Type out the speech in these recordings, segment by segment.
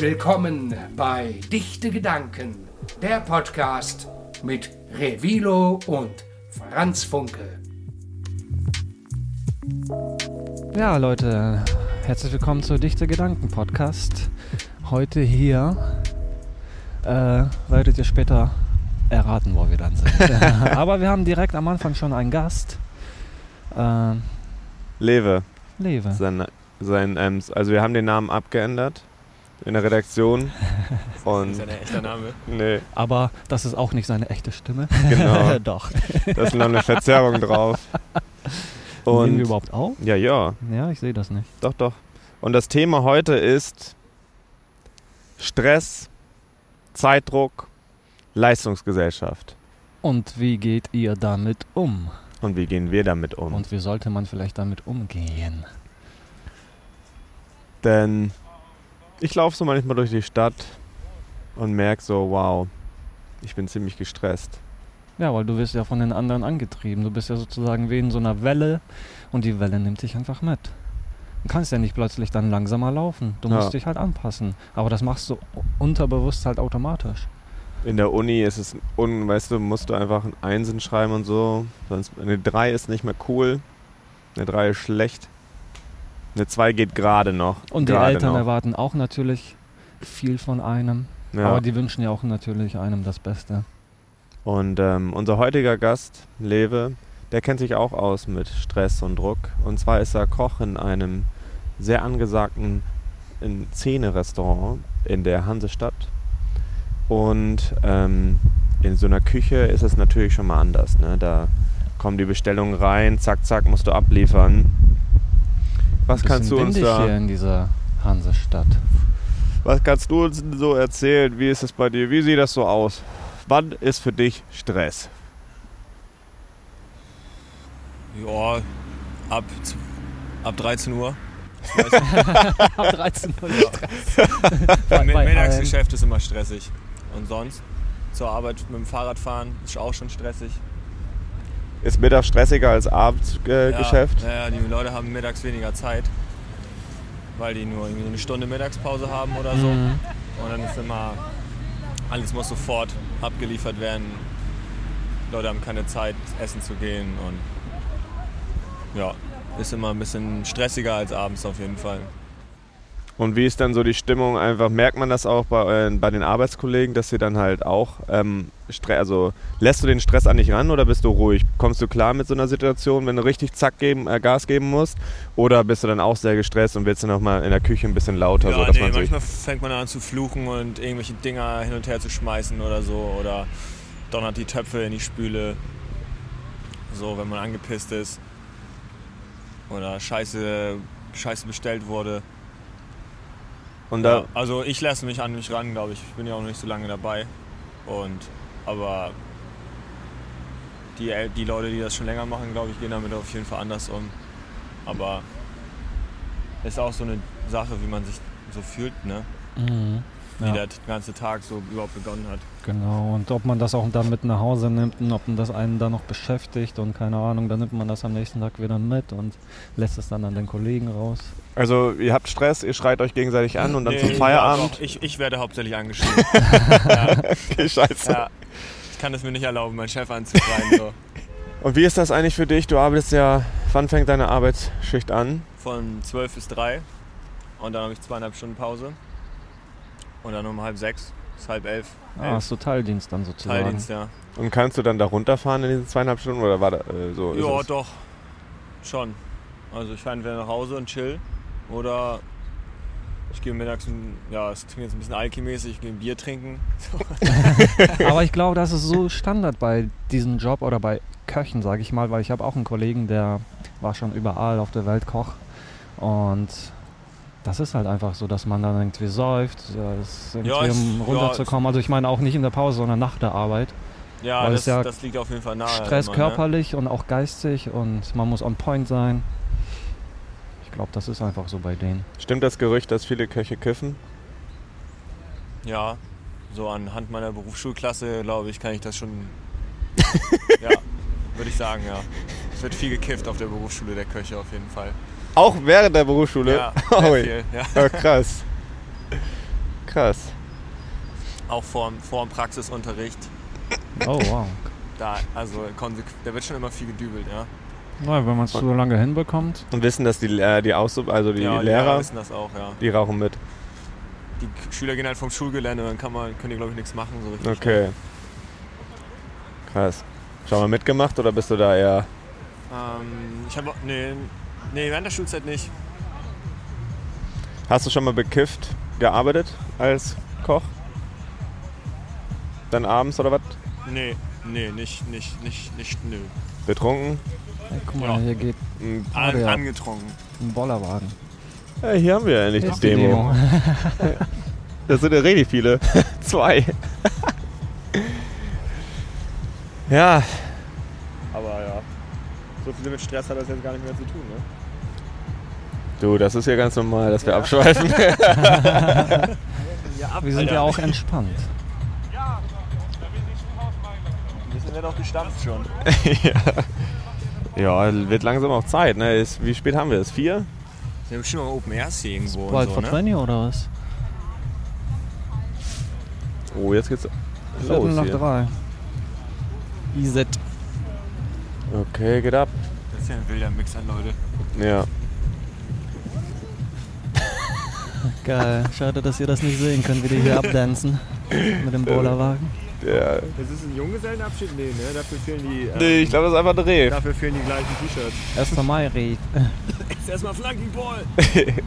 Willkommen bei Dichte Gedanken, der Podcast mit Revilo und Franz Funke. Ja, Leute, herzlich willkommen zu Dichte Gedanken Podcast. Heute hier äh, werdet ihr später erraten, wo wir dann sind. Aber wir haben direkt am Anfang schon einen Gast. Äh, Lewe. Lewe. Sein, sein, ähm, also wir haben den Namen abgeändert in der Redaktion. Und Das ist ja ein echter Name. nee, Aber das ist auch nicht seine echte Stimme. genau. Doch. Da ist noch eine Verzerrung drauf. Nehmen Und wir überhaupt auf? ja, ja, Ja, ich sehe das nicht. doch, doch. Und das Thema heute ist Stress, Zeitdruck, Leistungsgesellschaft. Und wie geht ihr damit um? Und wie gehen wir damit um? Und wie sollte man vielleicht damit umgehen? Denn ich laufe so manchmal durch die Stadt und merke so, wow, ich bin ziemlich gestresst. Ja, weil du wirst ja von den anderen angetrieben. Du bist ja sozusagen wie in so einer Welle und die Welle nimmt dich einfach mit. Du kannst ja nicht plötzlich dann langsamer laufen. Du Ja. musst dich halt anpassen. Aber das machst du unterbewusst halt automatisch. In der Uni ist es, un, weißt du, musst du einfach ein Einsen schreiben und so. Sonst eine 3 ist nicht mehr cool. Eine 3 ist schlecht. Eine 2 geht gerade noch. Und die Eltern noch. erwarten auch natürlich viel von einem. Ja. Aber die wünschen ja auch natürlich einem das Beste. Und ähm, unser heutiger Gast, Lewe, der kennt sich auch aus mit Stress und Druck. Und zwar ist er Koch in einem sehr angesagten Szene-Restaurant in der Hansestadt. Und ähm, in so einer Küche ist es natürlich schon mal anders. Ne? Da kommen die Bestellungen rein, zack, zack, musst du abliefern. Was kannst du uns da, hier in dieser Hansestadt. was kannst du uns so erzählen? Wie ist es bei dir? Wie sieht das so aus? Wann ist für dich Stress? Ja, ab, ab 13 Uhr. Ab 13 Uhr Ja. Bei- Mi- bei Mittagsgeschäft ist immer stressig. Und sonst? Zur Arbeit mit dem Fahrrad fahren ist auch schon stressig. Ist Mittag stressiger als Abendgeschäft? Ja, ja, die Leute haben mittags weniger Zeit. Weil die nur irgendwie eine Stunde Mittagspause haben oder so. Mhm. Und dann ist immer, alles muss sofort abgeliefert werden. Leute haben keine Zeit, essen zu gehen und ja, ist immer ein bisschen stressiger als abends auf jeden Fall. Und wie ist dann so die Stimmung? Einfach merkt man das auch bei, euren, bei den Arbeitskollegen, dass sie dann halt auch ähm, also lässt du den Stress an dich ran oder bist du ruhig? Kommst du klar mit so einer Situation, wenn du richtig zack geben, äh, Gas geben musst? Oder bist du dann auch sehr gestresst und willst du noch mal in der Küche ein bisschen lauter, Ja, so dass nee, man manchmal fängt man an zu fluchen und irgendwelche Dinger hin und her zu schmeißen oder so. Oder donnert die Töpfe in die Spüle. So, wenn man angepisst ist. Oder Scheiße, Scheiße bestellt wurde. Und da Ja, also ich lasse mich an mich ran, glaube ich. Ich bin ja auch noch nicht so lange dabei. Und aber die, El- die Leute, die das schon länger machen, glaube ich, gehen damit auf jeden Fall anders um. Aber ist auch so eine Sache, wie man sich so fühlt, ne? Mhm. Wie Ja. der ganze Tag so überhaupt begonnen hat. Genau, und ob man das auch dann mit nach Hause nimmt und ob das einen dann noch beschäftigt und keine Ahnung, dann nimmt man das am nächsten Tag wieder mit und lässt es dann an den Kollegen raus. also ihr habt Stress, ihr schreit euch gegenseitig an und dann Nee, zum Feierabend. ich, ich werde hauptsächlich angeschrieben. ja, Okay, scheiße. ja. Ich kann es mir nicht erlauben, meinen Chef anzuschreien. So. Und wie ist das eigentlich für dich? Du arbeitest ja, wann fängt deine Arbeitsschicht an? Von 12 bis 3. Und dann habe ich zweieinhalb Stunden Pause. Und dann um halb sechs bis halb elf. Ah, hast du Teildienst dann sozusagen. Teildienst, ja. Und kannst du dann da runterfahren in diesen zweieinhalb Stunden oder war da äh, so? Ja, doch. Schon. Also ich fahre entweder nach Hause und chill. Oder ich gehe mittags, ein- ja, es klingt jetzt ein bisschen alkimäßig, ich gehe ein Bier trinken. Aber ich glaube, das ist so Standard bei diesem Job oder bei Köchen, sage ich mal, weil ich habe auch einen Kollegen, der war schon überall auf der Welt Koch. Und das ist halt einfach so, dass man dann irgendwie säuft, ja, irgendwie, Ja, es- um ja, runterzukommen. also ich meine auch nicht in der Pause, sondern nach der Arbeit. Ja, Weil das, es ja das liegt auf jeden Fall nahe. Stress immer, körperlich und auch geistig und man muss on point sein. Ich glaube, das ist einfach so bei denen. Stimmt das Gerücht, dass viele Köche kiffen? Ne? Ja, so anhand meiner Berufsschulklasse, glaube ich, kann ich das schon. ja, würde ich sagen, ja. es wird viel gekifft auf der Berufsschule der Köche auf jeden Fall. Auch während der Berufsschule? Ja, Oh, sehr viel. Ja. oh, krass. Krass. Auch vor, dem- vor dem Praxisunterricht. Oh, wow. Da, also da wird schon immer viel gedübelt, ja. Na, wenn man es so lange hinbekommt. Und wissen das die, äh, die Auszub also die ja, die Lehrer, wissen das auch, ja. die rauchen mit. Die Schüler gehen halt vom Schulgelände, dann kann man, können die glaube ich nichts machen so richtig. Okay. Krass. Schon mal mitgemacht oder bist du da eher. Ähm, ich habe nee, nee, während der Schulzeit nicht. Hast du schon mal bekifft gearbeitet als Koch? Dann abends oder was? Nee, nee, nicht, nicht, nicht, nicht, nö. Betrunken? Hey, guck mal, Ja. hier geht Mm, An, ja. Angetrunken. ein Bollerwagen. Ja, hier haben wir endlich Hier ist die Demo. Das sind ja richtig viele. Zwei. ja. Aber ja, so viel mit Stress hat das jetzt gar nicht mehr zu tun, ne? Du, das ist ja ganz normal, dass wir abschweifen. Ja, Wir sind ja auch entspannt. Wir sind ja doch gestampft schon. ja, wird langsam auch Zeit. Ne? Ist, wie spät haben wir es? Vier? Wir haben bestimmt mal Open Airs hier irgendwo Bald und so, vor ne? 20 oder was? Oh, jetzt geht's Viertel los nach hier. drei. Iset. Okay, geht ab. Das ist ja ein wilder Mix an Leute. Ja. Geil. Schade, dass ihr das nicht sehen könnt, wie die hier abdancen. Mit dem Bollerwagen. ja. Das ist ein Junggesellenabschied? Nee, ne? Dafür fehlen die, ähm, Nee, ich glaube, das ist einfach ein Reh. dafür fehlen die gleichen T-Shirts. 1. Mai Reh. Erstmal Flanking Ball!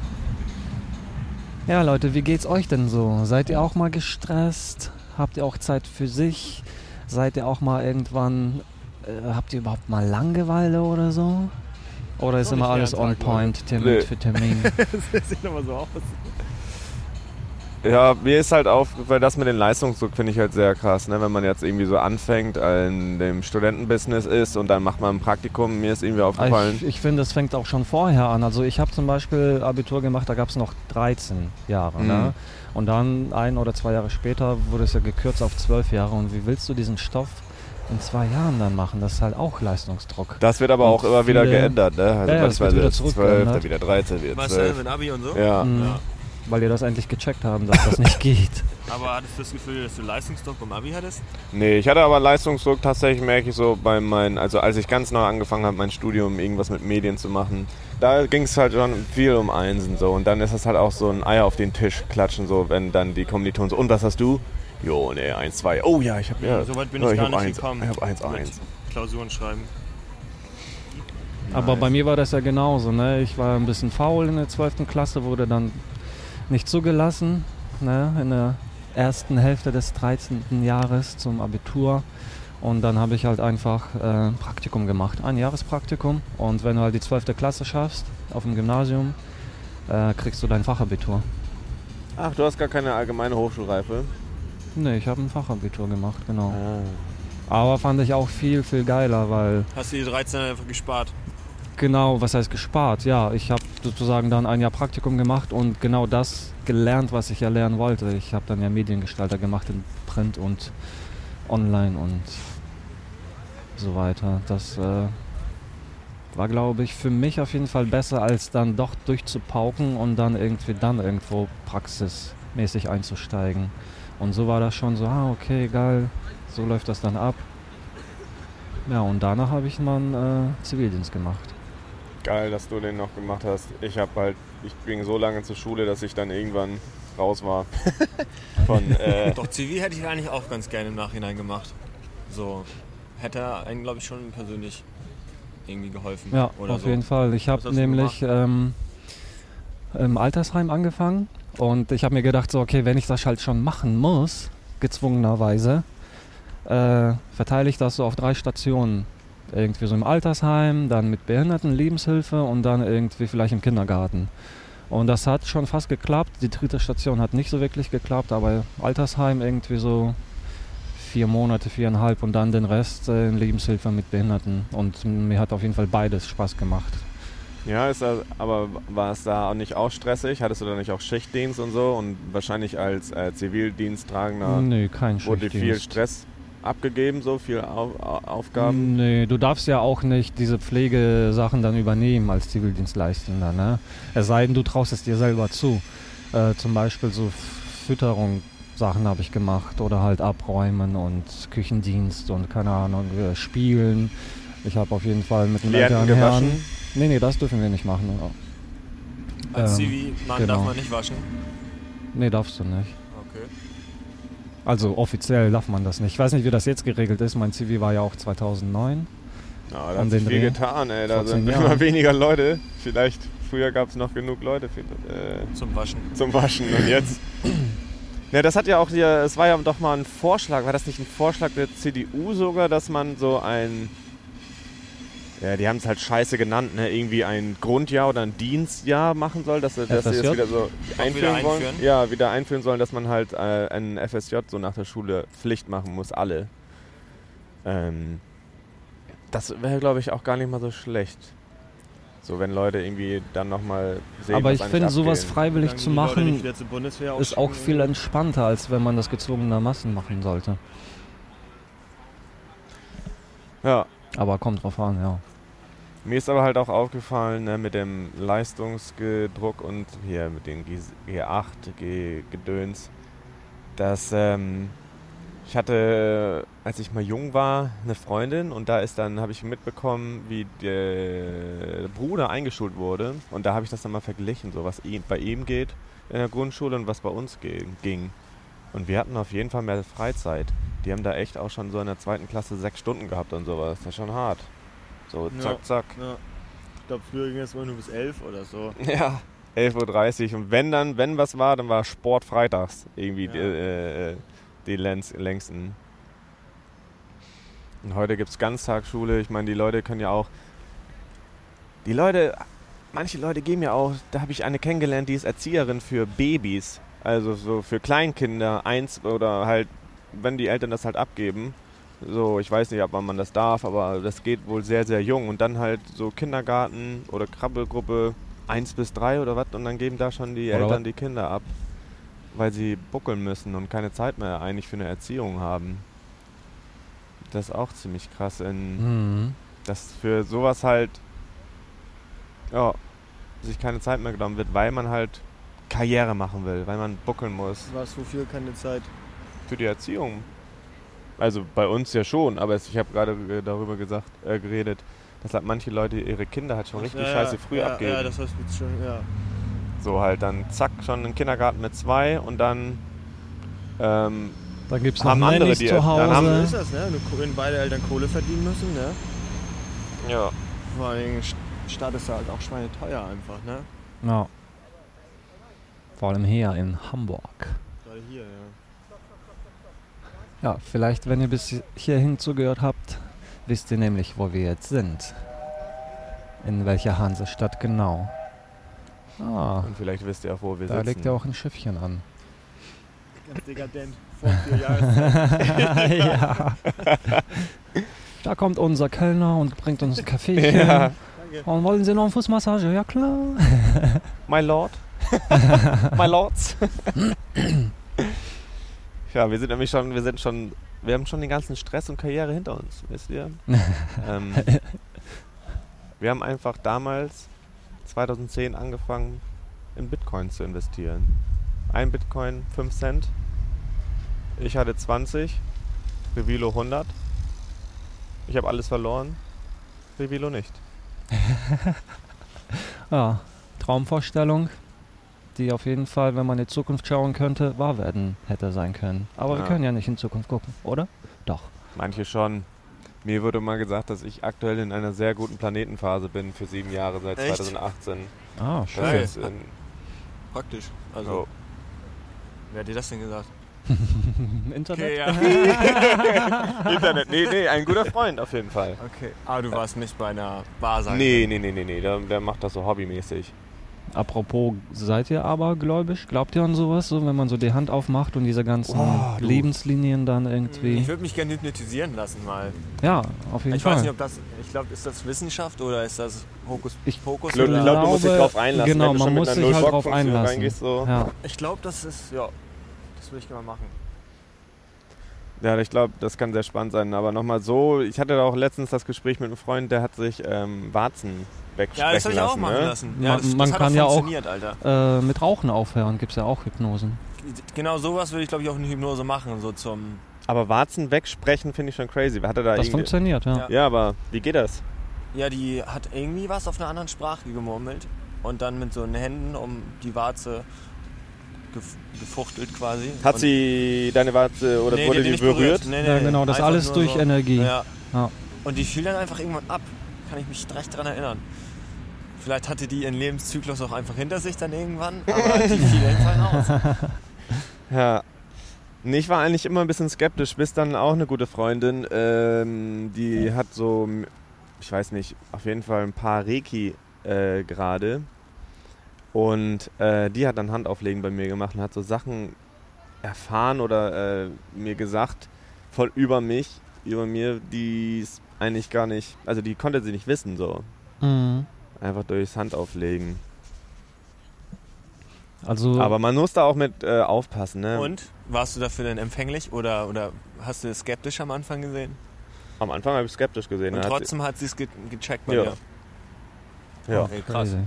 Ja, Leute, wie geht's euch denn so? Seid ihr auch mal gestresst? Habt ihr auch Zeit für sich? Seid ihr auch mal irgendwann, äh, habt ihr überhaupt mal Langeweile oder so? Oder ist immer alles on point, Termin Nee. für Termin? Das sieht aber so aus. Ja, mir ist halt aufgefallen, das mit dem Leistungsdruck finde ich halt sehr krass. Ne? Wenn man jetzt irgendwie so anfängt, in dem Studentenbusiness ist und dann macht man ein Praktikum, mir ist irgendwie aufgefallen. ich ich finde, es fängt auch schon vorher an. Also ich habe zum Beispiel Abitur gemacht, da gab es noch 13 Jahre. Mhm. Ne? Und dann ein oder zwei Jahre später wurde es ja gekürzt auf 12 Jahre. Und wie willst du diesen Stoff in zwei Jahren dann machen? Das ist halt auch Leistungsdruck. Das wird aber Und auch immer wieder geändert, ne? Also Ja, beispielsweise wieder jetzt 12, zurückgeändert. dann wieder 13, wieder Was denn 12. mit Abi und so? Ja. Mhm. Ja. Weil die das endlich gecheckt haben, dass das nicht geht. Aber hattest du das Gefühl, dass du Leistungsdruck beim Abi hattest? Nee, ich hatte aber Leistungsdruck tatsächlich, merke ich so bei meinen, also als ich ganz neu angefangen habe, mein Studium irgendwas mit Medien zu machen, da ging es halt schon viel um Einsen so und dann ist das halt auch so ein Eier auf den Tisch klatschen, so wenn dann die Kommilitonen so, und was hast du? Jo, nee, 1, 2. Oh ja, ich habe ja. so weit bin ja, ich gar nicht eins, gekommen. Ich habe 1, mit 1. Klausuren schreiben. Aber bei mir war das ja genauso. Ne? Ich war ein bisschen faul in der 12. Klasse, wurde dann nicht zugelassen ne? in der ersten Hälfte des 13. Jahres zum Abitur. Und dann habe ich halt einfach äh, ein Praktikum gemacht, ein Jahrespraktikum. Und wenn du halt die 12. Klasse schaffst auf dem Gymnasium, äh, kriegst du dein Fachabitur. Ach, du hast gar keine allgemeine Hochschulreife. Ne, ich habe ein Fachabitur gemacht, genau. Ah. Aber fand ich auch viel, viel geiler, weil Hast du die 13 einfach gespart? Genau, was heißt gespart? Ja, ich habe sozusagen dann ein Jahr Praktikum gemacht und genau das gelernt, was ich ja lernen wollte. Ich habe dann ja Mediengestalter gemacht in Print und Online und so weiter. Das äh, war, glaube ich, für mich auf jeden Fall besser, als dann doch durchzupauken und dann irgendwie dann irgendwo praxismäßig einzusteigen. Und so war das schon so, ah, okay, geil, so läuft das dann ab. Ja, und danach habe ich mal einen äh, Zivildienst gemacht. Geil, dass du den noch gemacht hast. Ich habe halt, ich ging so lange zur Schule, dass ich dann irgendwann raus war. Von, äh, Doch, Zivil hätte ich eigentlich auch ganz gerne im Nachhinein gemacht. So. Hätte einen, glaube ich, schon persönlich irgendwie geholfen. Ja, oder auf so. jeden Fall. Ich habe nämlich ähm, im Altersheim angefangen und ich habe mir gedacht, so, okay, wenn ich das halt schon machen muss, gezwungenerweise, äh, verteile ich das so auf drei Stationen. Irgendwie so im Altersheim, dann mit Behinderten, Lebenshilfe und dann irgendwie vielleicht im Kindergarten. Und das hat schon fast geklappt. Die dritte Station hat nicht so wirklich geklappt, aber Altersheim irgendwie so vier Monate, viereinhalb und dann den Rest äh, in Lebenshilfe mit Behinderten. Und mir hat auf jeden Fall beides Spaß gemacht. Ja, ist das, aber war es da auch nicht auch stressig? Hattest du da nicht auch Schichtdienst und so? Und wahrscheinlich als äh, Zivildiensttragender Nö, kein wurde viel. Stress abgegeben, so viel Au Au- Aufgaben? Nee, du darfst ja auch nicht diese Pflegesachen dann übernehmen als Zivildienstleistender, ne? Es sei denn, du traust es dir selber zu. Äh, zum Beispiel so Fütterung Sachen habe ich gemacht oder halt abräumen und Küchendienst und keine Ahnung, äh, spielen. Ich habe auf jeden Fall mit den Klienten älteren Herren... Nee, nee, das dürfen wir nicht machen. Als Ähm, Zivi-Mann genau. darf man nicht waschen. Nee, darfst du nicht. Okay. Also offiziell darf man das nicht. Ich weiß nicht, wie das jetzt geregelt ist. Mein CV war ja auch 2009. Ja, da hat sich viel Dreh. getan, ey. Da sind zehn immer Jahren. weniger Leute. Vielleicht früher gab es noch genug Leute für, äh, Zum Waschen. zum Waschen und jetzt. Ja, das hat ja auch hier, es war ja doch mal ein Vorschlag, war das nicht ein Vorschlag der CDU sogar, dass man so ein, ja, die haben es halt scheiße genannt, ne, irgendwie ein Grundjahr oder ein Dienstjahr machen soll, dass, sie- dass sie FSJ? das wieder so einführen wieder wollen. einführen? Ja, wieder einführen sollen, dass man halt äh, ein FSJ so nach der Schule Pflicht machen muss, alle. Ähm, das wäre, glaube ich, auch gar nicht mal so schlecht. So, wenn Leute irgendwie dann nochmal sehen, Aber was ich finde, sowas freiwillig zu machen, Bundeswehr ist auch viel entspannter, als wenn man das gezwungenermaßen machen sollte. Ja, Aber kommt drauf an, ja. Mir ist aber halt auch aufgefallen, ne, mit dem Leistungsgedruck und hier mit den G G8, G Gedöns, dass ähm, ich hatte, als ich mal jung war, eine Freundin und da ist dann, habe ich mitbekommen, wie der Bruder eingeschult wurde und da habe ich das dann mal verglichen, so was bei ihm geht in der Grundschule und was bei uns ging. Und wir hatten auf jeden Fall mehr Freizeit. Die haben da echt auch schon so in der zweiten Klasse sechs Stunden gehabt und sowas. Das ist schon hart. So, Ja. zack, zack. Ja. Ich glaube, früher ging es immer nur bis 11 oder so. Ja, 11.30 Uhr. Und wenn dann, wenn was war, dann war Sport freitags irgendwie die, Ja. äh, äh, die längst, längsten. Und heute gibt es Ganztagsschule. Ich meine, die Leute können ja auch. Die Leute, manche Leute geben ja auch, da habe ich eine kennengelernt, die ist Erzieherin für Babys. Also so für Kleinkinder, eins oder halt, wenn die Eltern das halt abgeben. So, ich weiß nicht, ob man das darf, aber das geht wohl sehr, sehr jung. Und dann halt so Kindergarten oder Krabbelgruppe 1 bis 3 oder was. Und dann geben da schon die Oder Eltern was? die Kinder ab. Weil sie buckeln müssen und keine Zeit mehr eigentlich für eine Erziehung haben. Das ist auch ziemlich krass. In, Mhm. dass für sowas halt ja, sich keine Zeit mehr genommen wird, weil man halt Karriere machen will, weil man buckeln muss. Was, wofür keine Zeit? Für die Erziehung. Also bei uns ja schon, aber es, ich habe gerade darüber gesagt, äh, geredet, dass halt manche Leute ihre Kinder halt schon richtig ja, scheiße früh ja, abgeben. Ja, das hast du schon, ja. so halt dann zack, schon in den Kindergarten mit zwei und dann ähm, Dann gibt es noch Haben andere, die- zu dann So haben- Hause. ist das, ne? Wenn- beide Eltern Kohle verdienen müssen, ne? ja. Vor allem St- Stadt ist ja halt auch schweineteuer einfach, ne? Ja. Vor allem hier in Hamburg. Gerade hier, ja. Ja, vielleicht, wenn ihr bis hierhin zugehört habt, wisst ihr nämlich, wo wir jetzt sind. In welcher Hansestadt genau. Ah, Und vielleicht wisst ihr auch, wo wir da sitzen. legt ja auch ein Schiffchen an. Ganz dekadent. Vor vier Jahren. ja. Da kommt unser Kellner und bringt uns ein Kaffeechen. Ja. Und wollen Sie noch eine Fußmassage? Ja klar. my lord. my lords. Ja, wir sind nämlich schon, wir sind schon, wir haben schon den ganzen Stress und Karriere hinter uns, wisst ihr? ähm, wir haben einfach damals, 2010, angefangen, in Bitcoin zu investieren. Ein Bitcoin 5 Cent. Ich hatte 20, Revilo 100. Ich habe alles verloren, Revilo nicht. Ja, Traumvorstellung, die auf jeden Fall, wenn man in die Zukunft schauen könnte, wahr werden hätte sein können. Aber wir Ja. können ja nicht in Zukunft gucken, oder? Doch. Manche schon. Mir wurde mal gesagt, dass ich aktuell in einer sehr guten Planetenphase bin für sieben Jahre seit Echt? 2018. Ah, Das schön. Geil. ist in, Praktisch. Also, oh. wer hat dir das denn gesagt? Internet. ja. Internet. Nee, nee, ein guter Freund auf jeden Fall. Okay. Aber du warst nicht bei einer Wahrsagerin. Nee, nee, nee, nee, nee. Der, der macht das so hobbymäßig. Apropos, seid ihr abergläubisch? Glaubt ihr an sowas, so, wenn man so die Hand aufmacht und diese ganzen Oh. Lebenslinien dann irgendwie. Ich würde mich gerne hypnotisieren lassen mal. ja, auf jeden Ich Fall. weiß nicht, ob das. Ich glaube, ist das Wissenschaft oder ist das Hokus Ich Pokus? Ich glaube, glaub, du musst dich drauf einlassen. genau, man schon mit muss sich halt drauf einlassen. so. ja. Ich glaube, das ist. Ja. Das würde ich gerne mal machen. Ja, ich glaube, das kann sehr spannend sein. Aber nochmal so, ich hatte auch letztens das Gespräch mit einem Freund, der hat sich ähm, Warzen wegsprechen Ja, das habe ich auch lassen. machen ne? lassen. Man- Ja, das, man das kann hat ja auch auch- funktioniert, Alter. Äh, mit Rauchen aufhören gibt es ja auch Hypnosen. Genau sowas würde ich, glaube ich, auch in Hypnose machen. So zum. Aber Warzen wegsprechen finde ich schon crazy. Hat er da Das irgendwie... funktioniert, ja. Ja. Aber wie geht das? Ja, die hat irgendwie was auf einer anderen Sprache gemurmelt. Und dann mit so den Händen um die Warze gefuchtelt quasi. Hat sie deine Warze oder Nee, wurde hat die nicht berührt? Nee, nee, Ja, genau, das Einfach alles durch so. Energie. Ja. Ja. Und die fiel dann einfach irgendwann ab. Kann ich mich recht dran erinnern. Vielleicht hatte die ihren Lebenszyklus auch einfach hinter sich dann irgendwann, aber die fiel jedenfalls aus. Ja. Nee, ich war eigentlich immer ein bisschen skeptisch, bis dann auch eine gute Freundin, ähm, die hat so, ich weiß nicht, auf jeden Fall ein paar Reiki äh, gerade. Und äh, die hat dann Handauflegen bei mir gemacht und hat so Sachen erfahren oder äh, mir gesagt, voll über mich, über mir, die es eigentlich gar nicht, also die konnte sie nicht wissen, so. Mhm. Einfach durchs Handauflegen. Also, Aber man muss da auch mit äh, aufpassen, ne? Und warst du dafür denn empfänglich oder, oder hast du es skeptisch am Anfang gesehen? Am Anfang habe ich skeptisch gesehen. Und ne? Trotzdem hat sie es ge gecheckt bei Ja. dir. ja. Okay, krass. Crazy.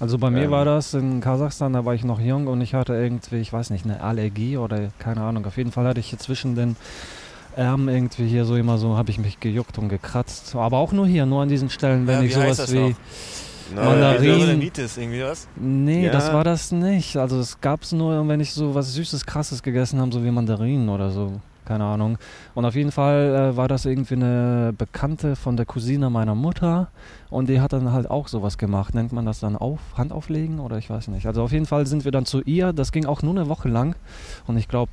Also bei mir Ähm. war das in Kasachstan, da war ich noch jung und ich hatte irgendwie, ich weiß nicht, eine Allergie oder keine Ahnung. Auf jeden Fall hatte ich hier zwischen den Armen irgendwie hier so immer so, habe ich mich gejuckt und gekratzt. Aber auch nur hier, nur an diesen Stellen, wenn Ja, ich sowas wie. noch? Na, Mandarin. Irgendwie was? Nee, Ja. das war das nicht. Also es gab es nur, wenn ich so was Süßes, Krasses gegessen habe, so wie Mandarinen oder so. Keine Ahnung. Und auf jeden Fall äh, war das irgendwie eine Bekannte von der Cousine meiner Mutter. Und die hat dann halt auch sowas gemacht. Nennt man das dann auf, Hand auflegen oder ich weiß nicht. Also auf jeden Fall sind wir dann zu ihr. Das ging auch nur eine Woche lang. Und ich glaube,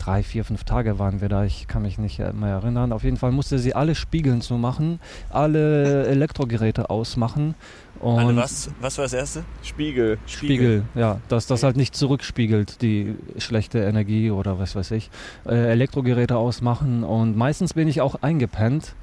drei, vier, fünf Tage waren wir da. Ich kann mich nicht mehr erinnern. Auf jeden Fall musste sie alle Spiegeln zumachen, alle Elektrogeräte ausmachen. Und was, was war das erste? Spiegel. Spiegel, ja, dass das halt nicht zurückspiegelt, die schlechte Energie oder was weiß ich. Äh, Elektrogeräte ausmachen und meistens bin ich auch eingepennt,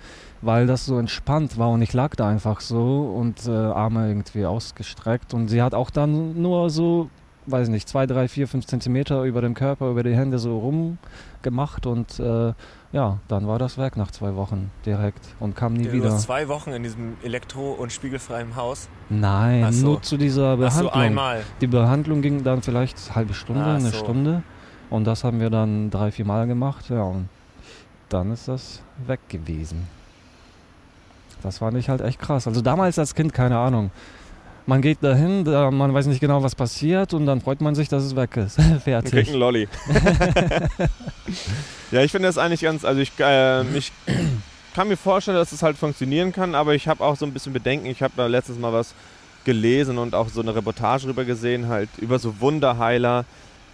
weil das so entspannt war und ich lag da einfach so und äh, Arme irgendwie ausgestreckt und sie hat auch dann nur so, weiß nicht, zwei, drei, vier, fünf Zentimeter über dem Körper, über die Hände so rumgemacht und äh, ja, dann war das weg nach zwei Wochen direkt und kam nie Du wieder. warst zwei Wochen in diesem elektro- und spiegelfreien Haus. Nein, so. nur zu dieser Ach so, Behandlung. einmal. Die Behandlung ging dann vielleicht eine halbe Stunde, Ach eine so. Stunde. Und das haben wir dann drei, vier Mal gemacht. Ja, und dann ist das weg gewesen. Das fand ich halt echt krass. Also damals als Kind, keine Ahnung. Man geht dahin, da, man weiß nicht genau, was passiert und dann freut man sich, dass es weg ist. Fertig. einen Lolli. ja, ich finde das eigentlich ganz, also ich, äh, ich kann mir vorstellen, dass es halt funktionieren kann, aber ich habe auch so ein bisschen Bedenken. Ich habe da letztes Mal was gelesen und auch so eine Reportage drüber gesehen, halt über so Wunderheiler,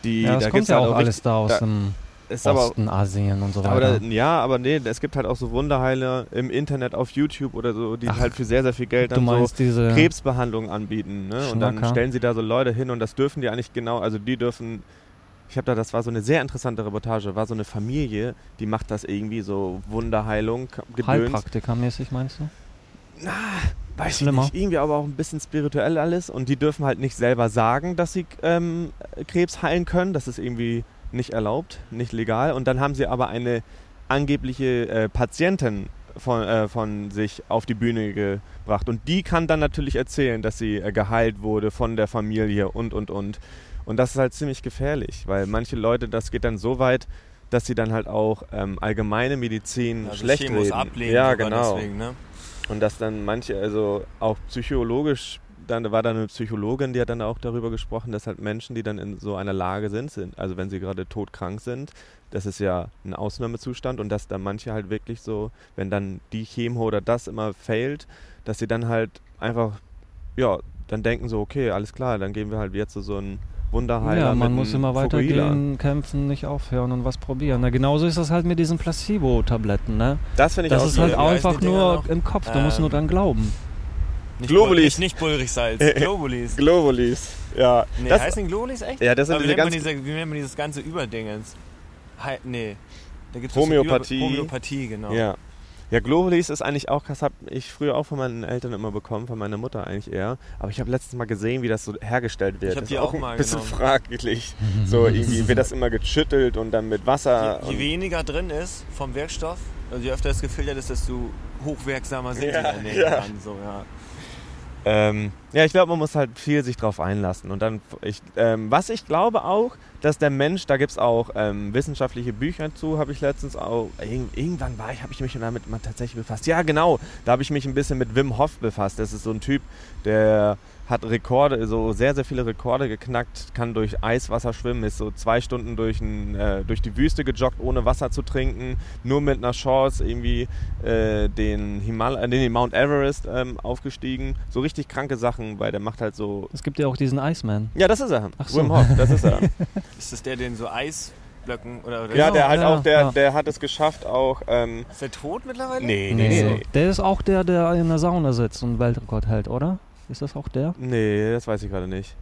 die, Ja, das da kommt gibt's ja halt auch alles da aus da- dem ist aber, Osten, Asien und so aber weiter. da, ja, aber nee, es gibt halt auch so Wunderheiler im Internet auf YouTube oder so, die Ach, halt für sehr, sehr viel Geld dann so meinst diese... Krebsbehandlung anbieten. Ne? Und dann stellen sie da so Leute hin und das dürfen die eigentlich genau, also die dürfen, ich habe da, das war so eine sehr interessante Reportage, war so eine Familie, die macht das irgendwie so Wunderheilung, Gedöns. Heilpraktikermäßig meinst du? Weiß Schlimmer. ich nicht, irgendwie aber auch ein bisschen spirituell alles und die dürfen halt nicht selber sagen, dass sie ähm, Krebs heilen können, das ist irgendwie nicht erlaubt, nicht legal und dann haben sie aber eine angebliche äh, Patientin von, äh, von sich auf die Bühne gebracht und die kann dann natürlich erzählen, dass sie äh, geheilt wurde von der Familie und und und und das ist halt ziemlich gefährlich, weil manche Leute, das geht dann so weit, dass sie dann halt auch ähm, allgemeine Medizin Also schlecht reden. ablehnen. ja, genau. Deswegen, ne? Und dass dann manche, also auch psychologisch, dann war da eine Psychologin, die hat dann auch darüber gesprochen, dass halt Menschen, die dann in so einer Lage sind, sind also wenn sie gerade todkrank sind, das ist ja ein Ausnahmezustand und dass dann manche halt wirklich so, wenn dann die Chemo oder das immer failt, dass sie dann halt einfach, ja, dann denken so, okay, alles klar, dann gehen wir halt jetzt zu so einem Wunderheiler Ja, man mit muss immer weitergehen, kämpfen, nicht aufhören und was probieren. Na, genauso ist das halt mit diesen Placebo-Tabletten, ne? Das finde ich Das auch ist so. halt einfach nur im Kopf, du musst nur Ähm, dran glauben. Nicht Globulis. Nicht, nicht Bullrichsalz, Globulis. Globulis, ja. Nee, das, heißen Globulis echt? ja, das sind Aber wie diese nennt, man ganz diese, wie nennt man dieses ganze Überdingens? Hei- nee. Da gibt's Homöopathie. Über Homöopathie, genau. Ja. Ja, Globulis ist eigentlich auch krass, habe ich früher auch von meinen Eltern immer bekommen, von meiner Mutter eigentlich eher. Aber ich habe letztes Mal gesehen, wie das so hergestellt wird. Ich hab das die auch ein mal bisschen genommen. fraglich. So irgendwie wird das immer geschüttelt und dann mit Wasser. Je, je weniger drin ist vom Wirkstoff, also je öfter es gefiltert ist, desto hochwirksamer sind Ja, die dann ja. So, ja. Ähm, ja, ich glaube, man muss halt viel sich drauf einlassen. Und dann, ich, ähm, was ich glaube auch, dass der Mensch, da gibt es auch ähm, wissenschaftliche Bücher zu, habe ich letztens auch, irg irgendwann war ich, habe ich mich damit mal tatsächlich befasst. Ja, genau, da habe ich mich ein bisschen mit Wim Hof befasst. Das ist so ein Typ, der hat Rekorde, so sehr, sehr viele Rekorde geknackt, kann durch Eiswasser schwimmen, ist so zwei Stunden durch, ein, äh, durch die Wüste gejoggt, ohne Wasser zu trinken, nur mit einer Chance irgendwie äh, den, Himal äh, den Mount Everest ähm, aufgestiegen. So richtig kranke Sachen, weil der macht halt so. Es gibt ja auch diesen Iceman. Ja, das ist er. Ach so. Wim Hof, das ist er. Ist das der, den so Eisblöcken oder, oder ja, so? der halt ja, auch, der, ja. der hat es geschafft, auch. Ähm, Ist der tot mittlerweile? nee, nee, nee, nee. Der ist auch der, der in der Sauna sitzt und einen Weltrekord hält, oder? Ist das auch der? Nee, das weiß ich gerade nicht.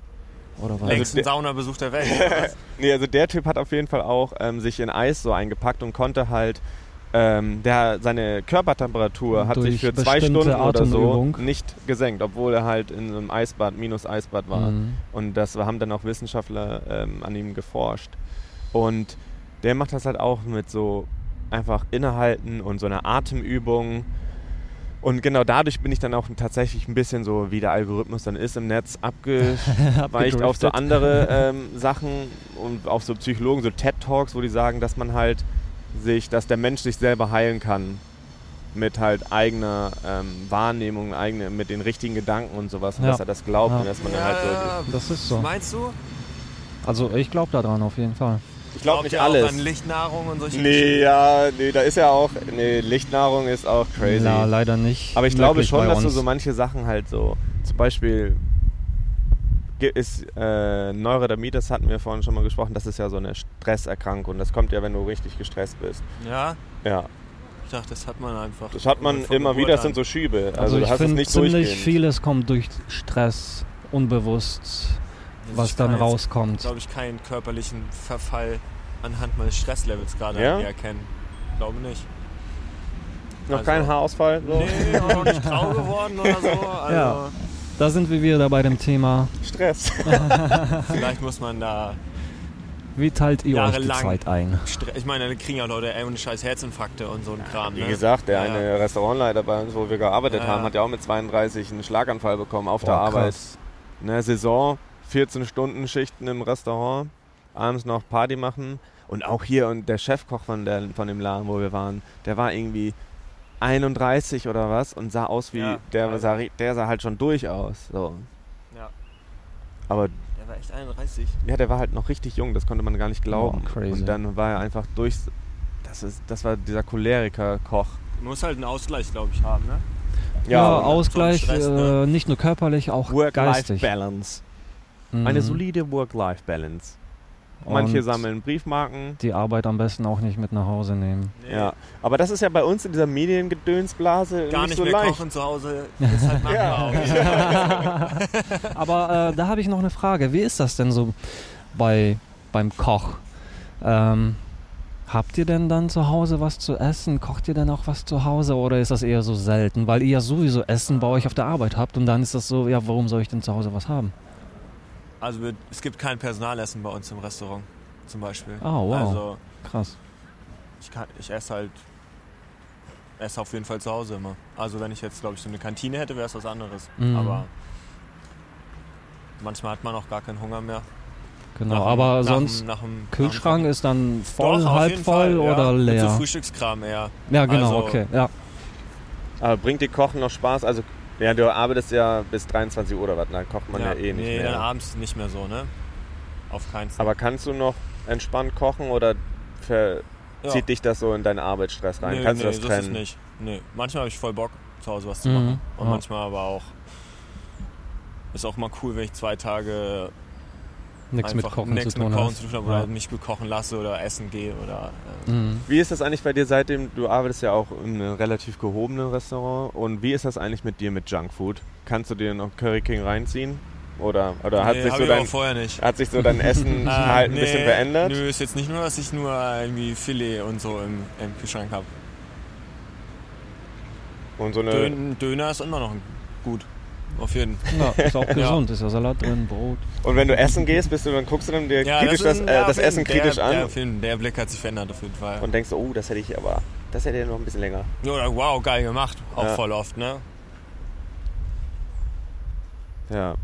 Oder was? Also Längsten der- Saunabesuch der Welt. Nee, also der Typ hat auf jeden Fall auch ähm, sich in Eis so eingepackt und konnte halt. Ähm, der, seine Körpertemperatur hat sich für zwei Stunden oder so nicht gesenkt, obwohl er halt in einem Eisbad, minus Eisbad war. Mhm. Und das haben dann auch Wissenschaftler ähm, an ihm geforscht. Und der macht das halt auch mit so einfach innehalten und so einer Atemübung. Und genau dadurch bin ich dann auch tatsächlich ein bisschen so, wie der Algorithmus dann ist im Netz, abgeweicht auf so andere ähm, Sachen und auf so Psychologen, so TED-Talks, wo die sagen, dass man halt sich, dass der Mensch sich selber heilen kann mit halt eigener ähm, Wahrnehmung, eigene, mit den richtigen Gedanken und sowas, und Ja. dass er das glaubt Ja. und dass man dann ja, halt so. ja, Das ist so. Meinst du? Also ich glaube daran auf jeden Fall. Ich glaube nicht ihr Auch alles. an Lichtnahrung und solche Nee, ja, nee, da ist ja auch, nee, Lichtnahrung ist auch crazy. Na, leider nicht. Aber ich glaube schon, dass du so manche Sachen halt so, zum Beispiel ist äh, Neurodermitis, hatten wir vorhin schon mal gesprochen, das ist ja so eine Stresserkrankung. Das kommt ja, wenn du richtig gestresst bist. Ja, Ja, ich dachte, das hat man einfach. das hat man immer Geburt wieder, das sind so Schübe. Also, Also, du ich hast es nicht ziemlich vieles kommt durch Stress, unbewusst, was ich dann rauskommt. glaube ich, keinen körperlichen Verfall anhand meines Stresslevels gerade Ja? erkennen. Glaube nicht. Noch also- kein Haarausfall? So? Nee, auch noch nicht grau geworden oder so. Also Ja. Da sind wir wieder bei dem Thema, Stress. vielleicht muss man da. wie teilt ihr euch die. Zeit ein? Stre ich meine, da kriegen ja Leute ey, ohne scheiß Herzinfarkte und so ein Kram. Wie ne? gesagt, der Ja, eine Restaurantleiter bei uns, wo wir gearbeitet Ja, haben, hat ja auch mit 32 einen Schlaganfall bekommen auf der Boah, Arbeit. krass. In der Saison 14 Stunden Schichten im Restaurant, abends noch Party machen und auch hier und der Chefkoch von, der, von dem Laden, wo wir waren, der war irgendwie 31 oder was und sah aus wie, Ja, der, also- sah, der sah halt schon durch aus. So. Ja. Aber Der war echt 31. ja, der war halt noch richtig jung, das konnte man gar nicht glauben. Crazy. Und dann war er einfach durch. Das, ist, das war dieser Choleriker-Koch. Du musst halt einen Ausgleich, glaube ich, haben, ne? Ja, und Ausgleich, so Stress, ne? äh, nicht nur körperlich, auch geistig. Work-Life-Balance. Mhm. Eine solide Work-Life-Balance. Manche Und sammeln Briefmarken. Die Arbeit am besten auch nicht mit nach Hause nehmen. Nee, Ja, aber das ist ja bei uns in dieser Mediengedönsblase Gar nicht nicht so mehr leicht. kochen zu Hause. Ist halt Ja. auch. Aber äh, da habe ich noch eine Frage. Wie ist das denn so bei, beim Koch? Ähm, habt ihr denn dann zu Hause was zu essen? Kocht ihr denn auch was zu Hause oder ist das eher so selten? Weil ihr ja sowieso Essen bei euch auf der Arbeit habt und dann ist das so, ja, warum soll ich denn zu Hause was haben? Also wir- es gibt kein Personalessen bei uns im Restaurant zum Beispiel. Oh, wow. Also Krass. ich, kann, ich esse halt esse auf jeden Fall zu Hause immer. Also wenn ich jetzt, glaube ich, so eine Kantine hätte, wäre es was anderes. Mhm. Aber manchmal hat man auch gar keinen Hunger mehr. Genau. Nach Aber nach sonst nach dem, Kühlschrank ist dann voll, Doch, halb voll Fall, oder ja. Mit leer? so Frühstückskram eher. ja, genau, Also- okay. Ja. Aber bringt dir Kochen noch Spaß? Also, ja, du arbeitest ja bis 23 Uhr oder was, dann kocht man ja, eh nicht nee, mehr. dann abends nicht mehr so, ne? Auf keinen Fall. Aber kannst du noch entspannt kochen oder ja. zieht dich das so in deinen Arbeitsstress rein? Nee, kannst nee, du das das trennen? ist nicht. Nee. Manchmal habe ich voll Bock, zu Hause was zu Mhm. machen. Und Ja. manchmal aber auch. Ist auch mal cool, wenn ich zwei Tage Nichts mit Kochen nichts zu tun mit Kochen zu tun habe Ja. oder mich gut kochen lasse oder essen gehe oder. Äh, Mhm. Wie ist das eigentlich bei dir seitdem, du arbeitest ja auch in einem relativ gehobenen Restaurant und wie ist das eigentlich mit dir mit Junkfood? Kannst du dir noch Curry King reinziehen? Oder, oder hat, nee, sich hab so ich dein, aber vorher nicht. hat sich so dein Essen Äh, halt ein nee, bisschen verändert? Nö, ist jetzt nicht nur, dass ich nur irgendwie Filet und so im, im Kühlschrank habe. Und so eine. Dön Döner ist immer noch gut. Auf jeden Fall. Ja, ist auch gesund, ist ja Salat drin, Brot. Und wenn du essen gehst, bist du, dann guckst du dann dir kritisch das, ist- äh, ja, das auf jeden- Essen kritisch der, an Der, auf jeden- der Blick hat sich verändert auf jeden Fall. und denkst, so, oh, das hätte ich aber, das hätte ich noch ein bisschen länger. Oder wow, geil gemacht. Auch Ja. voll oft, ne? Ja.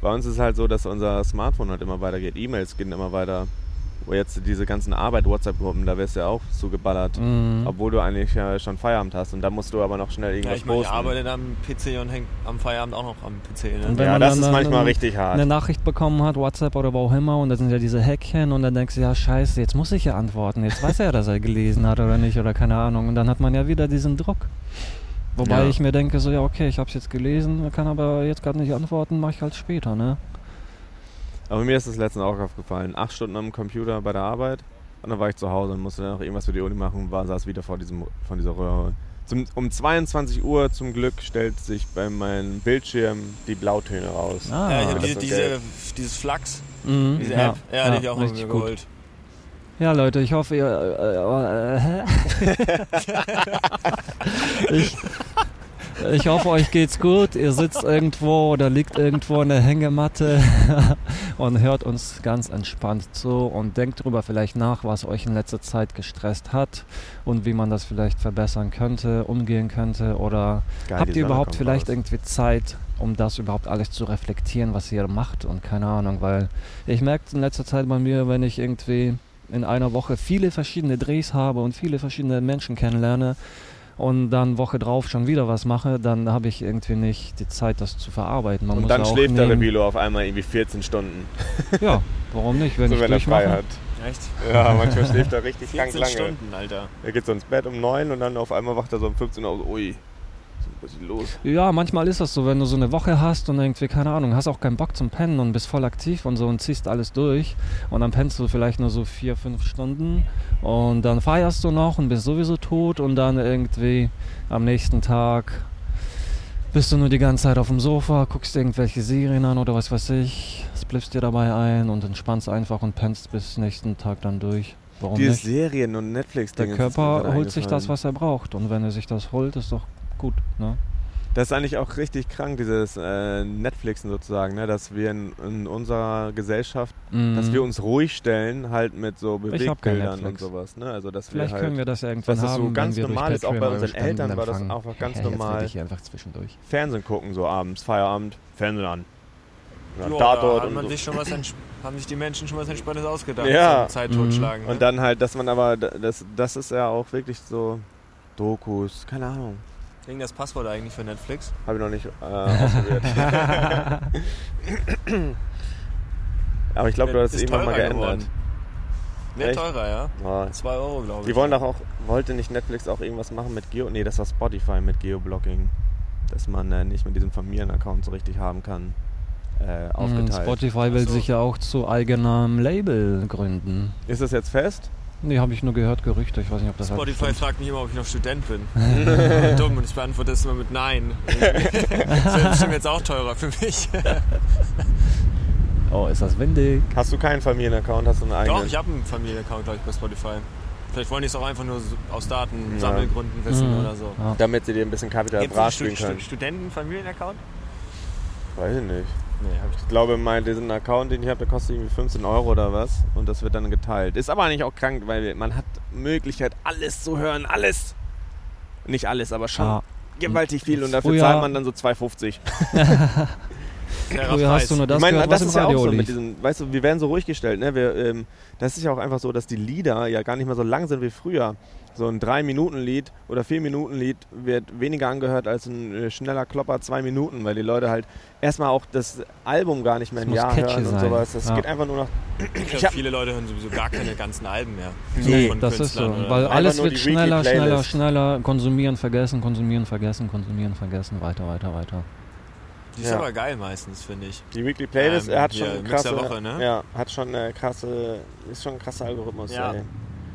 Bei uns ist halt so, dass unser Smartphone halt immer weitergeht. E-Mails gehen immer weiter. Wo jetzt diese ganzen Arbeit, WhatsApp-Gruppen, da wirst du ja auch zugeballert. Mhm. Obwohl du eigentlich ja schon Feierabend hast und da musst du aber noch schnell Ja, irgendwas ich meine, ich arbeite am PC und hängt am Feierabend auch noch am PC, Und ne? wenn ja, man das dann ist manchmal eine- richtig hart. eine Nachricht bekommen hat, WhatsApp oder wo auch immer, und da sind ja diese Häkchen und dann denkst du, ja scheiße, jetzt muss ich ja antworten, jetzt weiß er ja, dass er gelesen hat oder nicht oder keine Ahnung. Und dann hat man ja wieder diesen Druck. Wobei Ja. ich mir denke, so ja okay, ich habe es jetzt gelesen, kann aber jetzt gerade nicht antworten, mache ich halt später, ne? Aber mir ist das letztens auch aufgefallen. Acht Stunden am Computer bei der Arbeit und dann war ich zu Hause und musste dann noch irgendwas für die Uni machen und war, saß wieder vor diesem, von dieser Röhre. Zum, um 22 Uhr zum Glück stellt sich bei meinem Bildschirm die Blautöne raus. Ah, ja, ich habe diese, okay. diese, dieses Flachs, Mhm, diese App, ja, die hab ich auch richtig gut. geholt. Ja, Leute, ich hoffe, ihr. Äh, äh, hä? ich, ich hoffe, euch geht's gut. Ihr sitzt irgendwo oder liegt irgendwo in der Hängematte und hört uns ganz entspannt zu und denkt drüber vielleicht nach, was euch in letzter Zeit gestresst hat und wie man das vielleicht verbessern könnte, umgehen könnte oder Geil, habt ihr überhaupt vielleicht raus. irgendwie Zeit, um das überhaupt alles zu reflektieren, was ihr macht und keine Ahnung, weil ich merke in letzter Zeit bei mir, wenn ich irgendwie in einer Woche viele verschiedene Drehs habe und viele verschiedene Menschen kennenlerne und dann Woche drauf schon wieder was mache, dann habe ich irgendwie nicht die Zeit, das zu verarbeiten. Man Und muss dann auch schläft der Rebilo auf einmal irgendwie 14 Stunden, Ja, warum nicht, wenn so ich wenn er frei hat. Echt? Ja, manchmal schläft er richtig krank 14 lange. Stunden, Alter. Er geht so ins Bett um 9 und dann auf einmal wacht er so um 15 Uhr aus. Ui, was ist los? Ja, manchmal ist das so, wenn du so eine Woche hast und irgendwie, keine Ahnung, hast auch keinen Bock zum Pennen und bist voll aktiv und so und ziehst alles durch und dann pennst du vielleicht nur so vier, fünf Stunden und dann feierst du noch und bist sowieso tot und dann irgendwie am nächsten Tag bist du nur die ganze Zeit auf dem Sofa, guckst irgendwelche Serien an oder was weiß ich, spliffst dir dabei ein und entspannst einfach und pennst bis nächsten Tag dann durch. Warum Diese nicht? Serien und netflix Der Körper holt sich das, was er braucht und wenn er sich das holt, ist doch gut, ne? Das ist eigentlich auch richtig krank, dieses äh, Netflixen sozusagen, ne? dass wir in, in unserer Gesellschaft, dass Mhm. wir uns ruhig stellen, halt mit so Bewegbildern und sowas. Ne? Also, dass Vielleicht wir halt können wir das irgendwann dass das so haben, ganz wenn wir durch normal ist. Auch bei unseren Eltern war das einfach ganz Jetzt normal. rede ich einfach zwischendurch. Fernsehen gucken, so abends, Feierabend, Fernsehen an. Ja, Tatort da hat und man so. sich schon was haben sich die Menschen schon was Entspanntes ausgedacht Ja. Zeit Mhm. totschlagen. Ne? Und dann halt, dass man aber, das, das ist ja auch wirklich so Dokus, keine Ahnung. Klingt das Passwort eigentlich für Netflix? Habe ich noch nicht äh, ausprobiert. aber ich glaube, du hast es irgendwann mal teurer geändert. geworden. Wird teurer, ja? Ja. 2 Euro, glaube ich. Die wollen doch auch, wollte nicht Netflix auch irgendwas machen mit Geo? Nee, das war Spotify mit Geoblocking. Dass man äh, nicht mit diesem Familienaccount so richtig haben kann. Äh, Mhm, aufgeteilt. Spotify will so. sich ja auch zu eigenem Label gründen. Ist das jetzt fest? Nee, habe ich nur gehört, Gerüchte. Ich weiß nicht, ob das halt Spotify stimmt. fragt mich immer, ob ich noch Student bin. Dumm und ich beantworte das immer mit Nein. das wäre bestimmt jetzt auch teurer für mich. Oh, ist das windig? Hast du keinen Familienaccount? Hast du einen eigenen? Doch, ich habe einen Familienaccount, glaube ich, bei Spotify. Vielleicht wollen die es auch einfach nur aus Ja. Datensammelgründen wissen Mhm. oder so. Ja. Damit sie dir ein bisschen Kapital Gibt bra es einen spielen Stu können. Stu Studenten-Familienaccount? Weiß ich nicht. Nee, habe ich Ich glaube, mein, diesen Account, den ich habe, der kostet irgendwie 15 Euro oder was. Und das wird dann geteilt. Ist aber eigentlich auch krank, weil man hat Möglichkeit, alles zu hören. Alles. Nicht alles, aber schon Ah, gewaltig viel. Und dafür Früher- zahlt man dann so 2,50. Fairer früher hast du nur das ich meine, gehört, das was ist ja auch so mit diesen, weißt du, wir werden so ruhig gestellt, ne? Wir, ähm, das ist ja auch einfach so, dass die Lieder ja gar nicht mehr so lang sind wie früher. So ein 3-Minuten-Lied oder 4-Minuten-Lied wird weniger angehört als ein äh, schneller Klopper 2 Minuten, weil die Leute halt erstmal auch das Album gar nicht mehr muss Jahr hören und sein. sowas. Das Ja. geht einfach nur noch. Ich Ich glaube, viele Leute hören sowieso gar keine ganzen Alben mehr. Nee, von Das ist so, Künstlern weil alles wird schneller, schneller, schneller. Konsumieren, vergessen, konsumieren, vergessen, konsumieren, vergessen. Weiter, weiter, weiter. Die ist Ja. aber geil meistens, finde ich. Die Weekly Playlist, Ähm, er hat schon Mix krasse, Woche, ne? ja, hat schon eine krasse, ist schon ein krasser Algorithmus. Ja. ey.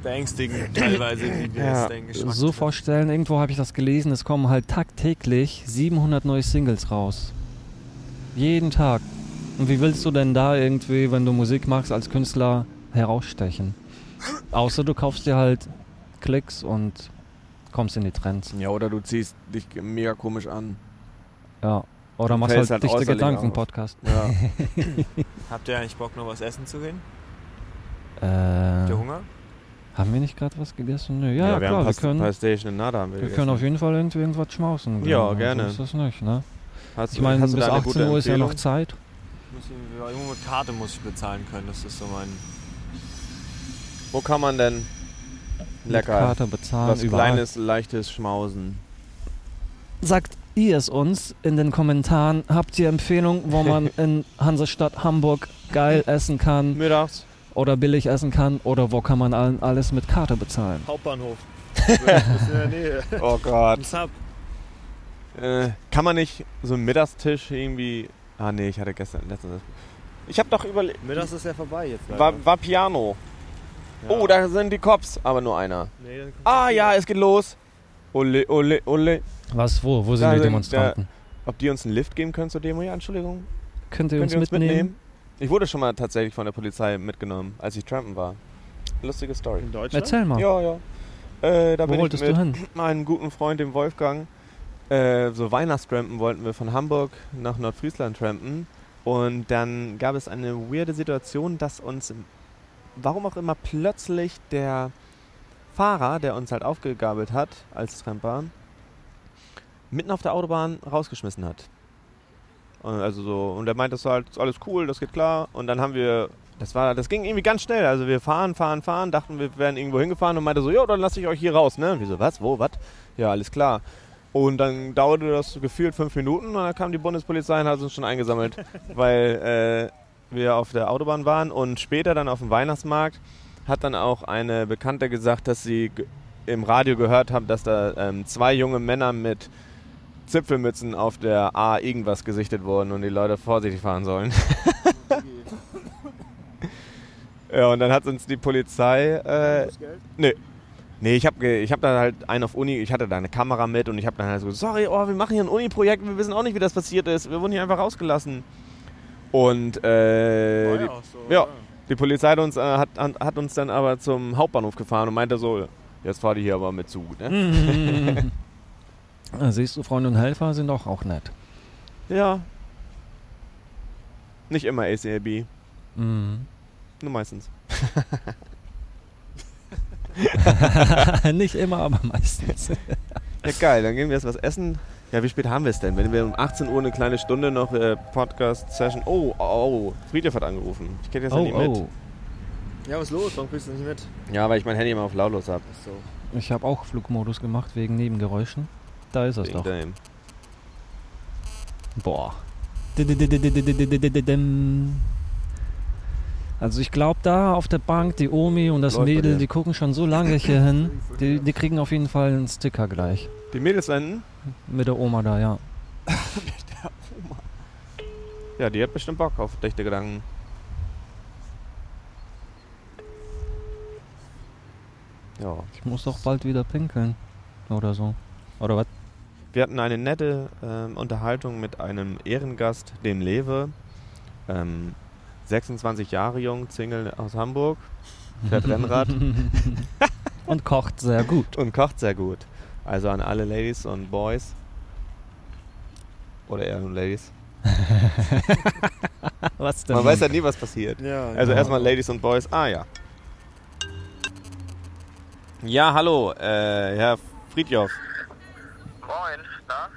Beängstigend teilweise, wie wir Ja. es den Geschmack So vorstellen, irgendwo habe ich das gelesen, es kommen halt tagtäglich 700 neue Singles raus. Jeden Tag. Und wie willst du denn da irgendwie, wenn du Musik machst, als Künstler herausstechen? Außer du kaufst dir halt Klicks und kommst in die Trends. Ja, oder du ziehst dich mega komisch an. Ja. Oder machst halt halt dichte äußerlich Gedanken-Podcast. Ja. Habt ihr eigentlich Bock, noch was essen zu gehen? Äh, Habt ihr Hunger? Haben wir nicht gerade was gegessen? Nö. Ja, ja, wir klar, haben wir können, in Nada haben wir wir können auf jeden Fall irgendwie irgendwas schmausen. gehen. Ja, Also gerne. ist das nicht, ne? Hast Ich meine, bis da eine 18 gute Uhr ist ja noch? Zeit. Ja, irgendwo mit Karte muss ich bezahlen können. Das ist so mein. Wo kann man denn Mit lecker Karte bezahlen, was überall. kleines, leichtes schmausen? Sagt ihr es uns in den Kommentaren. Habt ihr Empfehlungen, wo man in Hansestadt Hamburg geil essen kann Mittags? Oder billig essen kann oder wo kann man all- alles mit Karte bezahlen? Hauptbahnhof. Oh Gott. Äh, kann man nicht so einen Mittagstisch irgendwie. Ah nee, ich hatte gestern letztens. Ich habe doch überlegt. Mittags ist ja vorbei jetzt. leider. War, war Piano. Ja. Oh, da sind die Cops, aber nur einer. Nee, Ah ja, wieder. es geht los. Ole, ole, ole. Was, wo? Wo sind Da die sind- Demonstranten? Ob die uns einen Lift geben können zur Demo? Ja, Entschuldigung. Könnt ihr Könnt uns ihr uns mitnehmen? mitnehmen? Ich wurde schon mal tatsächlich von der Polizei mitgenommen, als ich trampen war. Lustige Story. In Deutschland? Erzähl mal. Ja, ja. Äh, da wo bin ich wolltest mit du hin? meinem guten Freund, dem Wolfgang, äh, so Weihnachtstrampen wollten wir von Hamburg nach Nordfriesland trampen. Und dann gab es eine weirde Situation, dass uns, warum auch immer, plötzlich der Fahrer, der uns halt aufgegabelt hat als Tramper, mitten auf der Autobahn rausgeschmissen hat. Und also so, und er meinte, das war halt alles cool, das geht klar. Und dann haben wir, das war, das ging irgendwie ganz schnell. Also wir fahren, fahren, fahren, dachten, wir wären irgendwo hingefahren und meinte so, ja, dann lasse ich euch hier raus, ne? Wieso, was, wo, was? Ja, alles klar. Und dann dauerte das gefühlt fünf Minuten und dann kam die Bundespolizei und hat uns schon eingesammelt, weil äh, wir auf der Autobahn waren. Und später dann auf dem Weihnachtsmarkt hat dann auch eine Bekannte gesagt, dass sie im Radio gehört haben, dass da ähm, zwei junge Männer mit Zipfelmützen auf der A irgendwas gesichtet wurden und die Leute vorsichtig fahren sollen. ja, und dann hat uns die Polizei. Äh, nee. Nee, ich habe ich hab da halt einen auf Uni, ich hatte da eine Kamera mit und ich habe dann halt so, sorry, oh, wir machen hier ein Uni-Projekt, wir wissen auch nicht, wie das passiert ist. Wir wurden hier einfach rausgelassen. Und äh, War die, ja auch so, ja. die Polizei hat uns, äh, hat, hat hat uns dann aber zum Hauptbahnhof gefahren und meinte so, jetzt fahrt ihr hier aber mit Zug, ne? Siehst du, Freunde und Helfer sind doch auch nett. Ja. Nicht immer ACAB, Mhm. nur meistens. Nicht immer, aber meistens. Ja, geil, dann gehen wir jetzt was essen. Ja, wie spät haben wir es denn? Wenn wir um 18 Uhr eine kleine Stunde noch äh, Podcast-Session. Oh, oh, oh, Friedhof hat angerufen. Ich das ja Oh, nicht mit. oh. Ja, was ist los? Warum kriegst du nicht mit? Ja, weil ich mein Handy immer auf lautlos habe. So. Ich habe auch Flugmodus gemacht wegen Nebengeräuschen da ist es doch. Boah. Also ich glaube da auf der Bank, die Omi und das Läuft Mädel, die gucken schon so lange hier hin. Die, die, kriegen auf jeden Fall einen Sticker gleich. Die Mädels enden? Mit der Oma da, ja. Mit der Oma. Ja, die hat bestimmt Bock auf dichte Gedanken. Ja. Ich muss doch bald wieder pinkeln. Oder so. Oder was? Wir hatten eine nette ähm, Unterhaltung mit einem Ehrengast, dem Lewe. Ähm, 26 Jahre jung, Single aus Hamburg, fährt Rennrad und kocht sehr gut. und kocht sehr gut. Also an alle Ladies und Boys. Oder eher nur Ladies. Was denn? Man weiß ja nie, was passiert. Ja, Also ja. erstmal Ladies und Boys. Ah ja. Ja, hallo, äh, Herr Friedjof. Moin, na?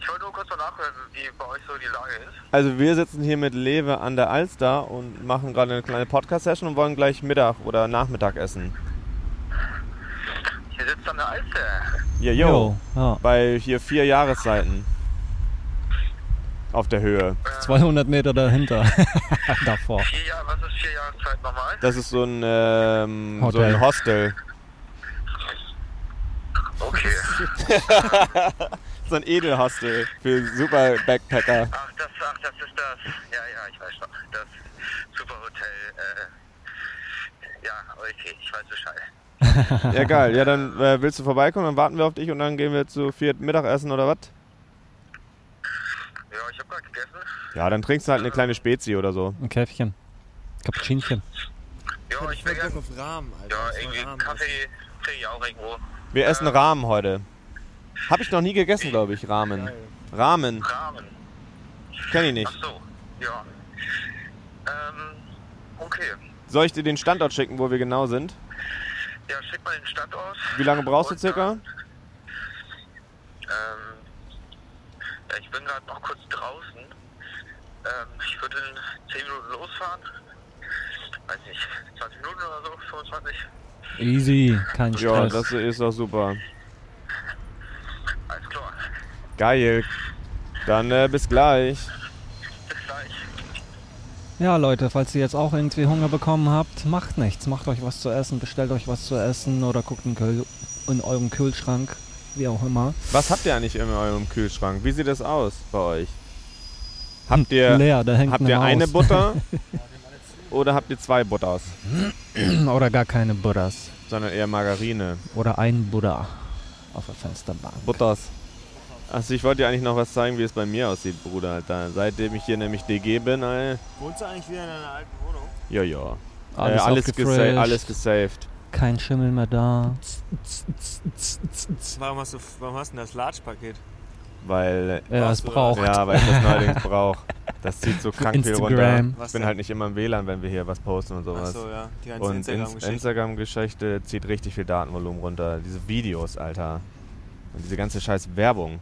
Ich wollte nur kurz mal nachhören, wie bei euch so die Lage ist. Also wir sitzen hier mit Lewe an der Alster und machen gerade eine kleine Podcast-Session und wollen gleich Mittag oder Nachmittag essen. Hier sitzt an der Alster. Ja, yo. Jo, ja. Bei hier vier Jahreszeiten. Auf der Höhe. 200 Meter dahinter. Davor. Vier Jahre, was ist vier Jahreszeit nochmal? Das ist so ein, ähm, so ein Hostel. Okay. So ein Edelhostel für super Backpacker. Ach, das, ach, das ist das. Ja, ja, ich weiß noch. Das Superhotel. Äh, ja, okay, ich weiß Bescheid. Ja, geil. Ja, dann äh, willst du vorbeikommen, dann warten wir auf dich und dann gehen wir zu viert Mittagessen oder was? Ja, ich habe gerade gegessen. Ja, dann trinkst du halt eine kleine Spezi oder so. Ein Käffchen. Cappuccinchen. Ja, ich Ich will gerne. auf Rahmen, Alter. Ja, irgendwie Rahmen. Kaffee kriege ich auch irgendwo. Wir essen Rahmen heute. Habe ich noch nie gegessen, glaube ich, Rahmen. Rahmen, Rahmen. kenne ich Ach nicht. so, ja. Ähm, okay. Soll ich dir den Standort schicken, wo wir genau sind? Ja, schick mal den Standort. Wie lange brauchst du Und circa? dann, Ähm, ja, ich bin gerade noch kurz draußen. Ähm, ich würde in 10 Minuten losfahren. Weiß nicht, 20 Minuten oder so, 25. Easy, kein Ja, Stress. das ist doch super. Alles klar. Geil. Dann äh, bis gleich. Bis gleich. Ja, Leute, falls ihr jetzt auch irgendwie Hunger bekommen habt, macht nichts. Macht euch was zu essen, bestellt euch was zu essen oder guckt in, Kühl in eurem Kühlschrank, wie auch immer. Was habt ihr eigentlich in eurem Kühlschrank? Wie sieht das aus bei euch? Habt ihr, Leer, da hängt habt eine ihr eine. Butter? oder habt ihr zwei Butters? oder gar keine Buddhas. Sondern eher Margarine. Oder ein Buddha auf der Fensterbank. Butters. Achso, ich wollte dir eigentlich noch was zeigen, wie es bei mir aussieht, Bruder. Alter. Seitdem ich hier nämlich DG bin, ey. Wohnst du eigentlich wieder in deiner alten Wohnung? Ja, ja. Alles, äh, alles, gesa alles gesaved. kein Schimmel mehr da. Warum hast du, warum hast du denn das Large-Paket? Weil, Er es du- braucht. ja, weil ich das neuerdings brauche. Das zieht so krank viel runter. Instagram. Was Ich bin denn? halt nicht immer im WLAN, wenn wir hier was posten und sowas. Achso, ja. Die ganze Und Ins- Instagram-Geschichte. Instagram-Geschichte zieht richtig viel Datenvolumen runter. Diese Videos, Alter. Und diese ganze scheiß Werbung.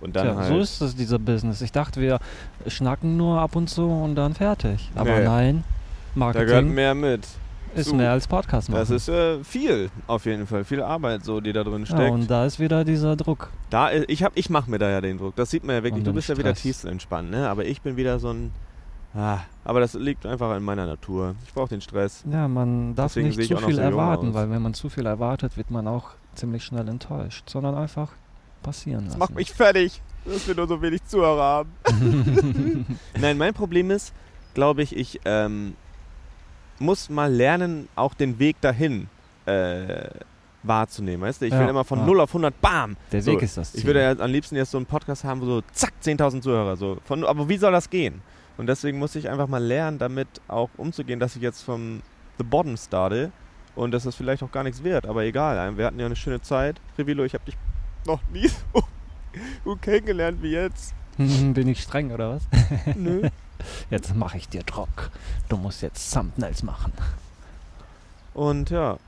Und dann Tja, halt. so ist es, dieser Business. Ich dachte, wir schnacken nur ab und zu und dann fertig. Aber Nee. nein, da gehört Marketing mehr mit. Ist zu. mehr als Podcast machen. Das ist äh, viel, auf jeden Fall. Viel Arbeit, so, die da drin ja, steckt. und da ist wieder dieser Druck. da, i- ich hab, ich mache mir da ja den Druck. Das sieht man ja wirklich. Du bist ja wieder Stress. tiefenentspannt, ne? Aber ich bin wieder so ein. Ah, aber das liegt einfach in meiner Natur. Ich brauche den Stress. Ja, man darf Deswegen nicht zu viel so erwarten, aus. weil wenn man zu viel erwartet, wird man auch ziemlich schnell enttäuscht. Sondern einfach passieren Das lassen. macht mich fertig, dass wir nur so wenig Zuhörer haben. Nein, mein Problem ist, glaube ich, ich ähm, muss mal lernen, auch den Weg dahin äh, wahrzunehmen. Weißt du, ich Ja, will immer von ja. 0 auf 100, bam! Der So, Weg ist das Ziel. Ich würde ja am liebsten jetzt so einen Podcast haben, wo so zack, 10.000 Zuhörer. So. Von, aber wie soll das gehen? Und deswegen muss ich einfach mal lernen, damit auch umzugehen, dass ich jetzt vom The Bottom starte und dass das vielleicht auch gar nichts wird. Aber egal, wir hatten ja eine schöne Zeit. Revilo, ich habe dich noch nie so gut kennengelernt wie jetzt. Bin ich streng oder was? Nö. Jetzt mache ich dir Druck. Du musst jetzt Thumbnails machen. Und ja,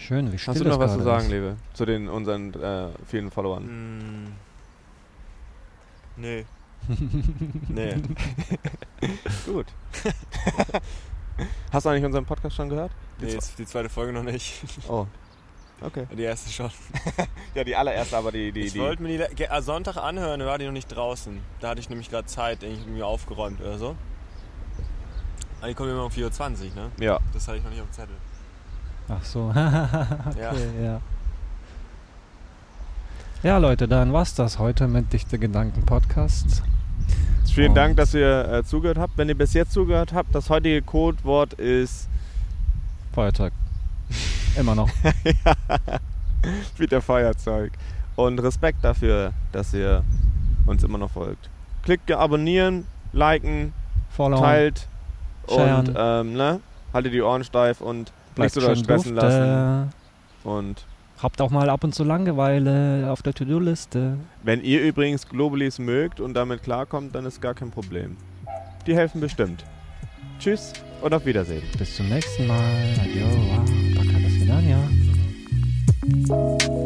Schön, wie still hast du noch was zu sagen, ist. Lebe? Zu den unseren äh, vielen Followern. Hm. Nee. nee. Gut. Hast du eigentlich unseren Podcast schon gehört? Nee, jetzt die zweite Folge noch nicht. Oh. Okay. Die erste schon. Ja, die allererste, aber die, die, ich die. wollte mir die äh, Sonntag anhören, da war die noch nicht draußen. Da hatte ich nämlich gerade Zeit, irgendwie aufgeräumt oder so. Aber die kommt immer um 4.20 Uhr, ne? Ja. Das hatte ich noch nicht auf dem Zettel. Ach so. okay, ja. ja. Leute, dann war's das heute mit Dichte Gedanken Podcast. Vielen Und- Dank, dass ihr äh, zugehört habt. Wenn ihr bis jetzt zugehört habt, das heutige Codewort ist Feiertag. Immer noch. wieder Feuerzeug. Und Respekt dafür, dass ihr uns immer noch folgt. Klickt abonnieren, liken, Follow. teilt sharen. und ähm, ne? haltet die Ohren steif und Bleibt nicht so stressen dufte. lassen. Und Habt auch mal ab und zu Langeweile auf der To-Do-Liste. wenn ihr übrigens Globalis mögt und damit klarkommt, dann ist gar kein Problem. Die helfen bestimmt. Tschüss und auf Wiedersehen. Bis zum nächsten Mal. Adios. 你啊。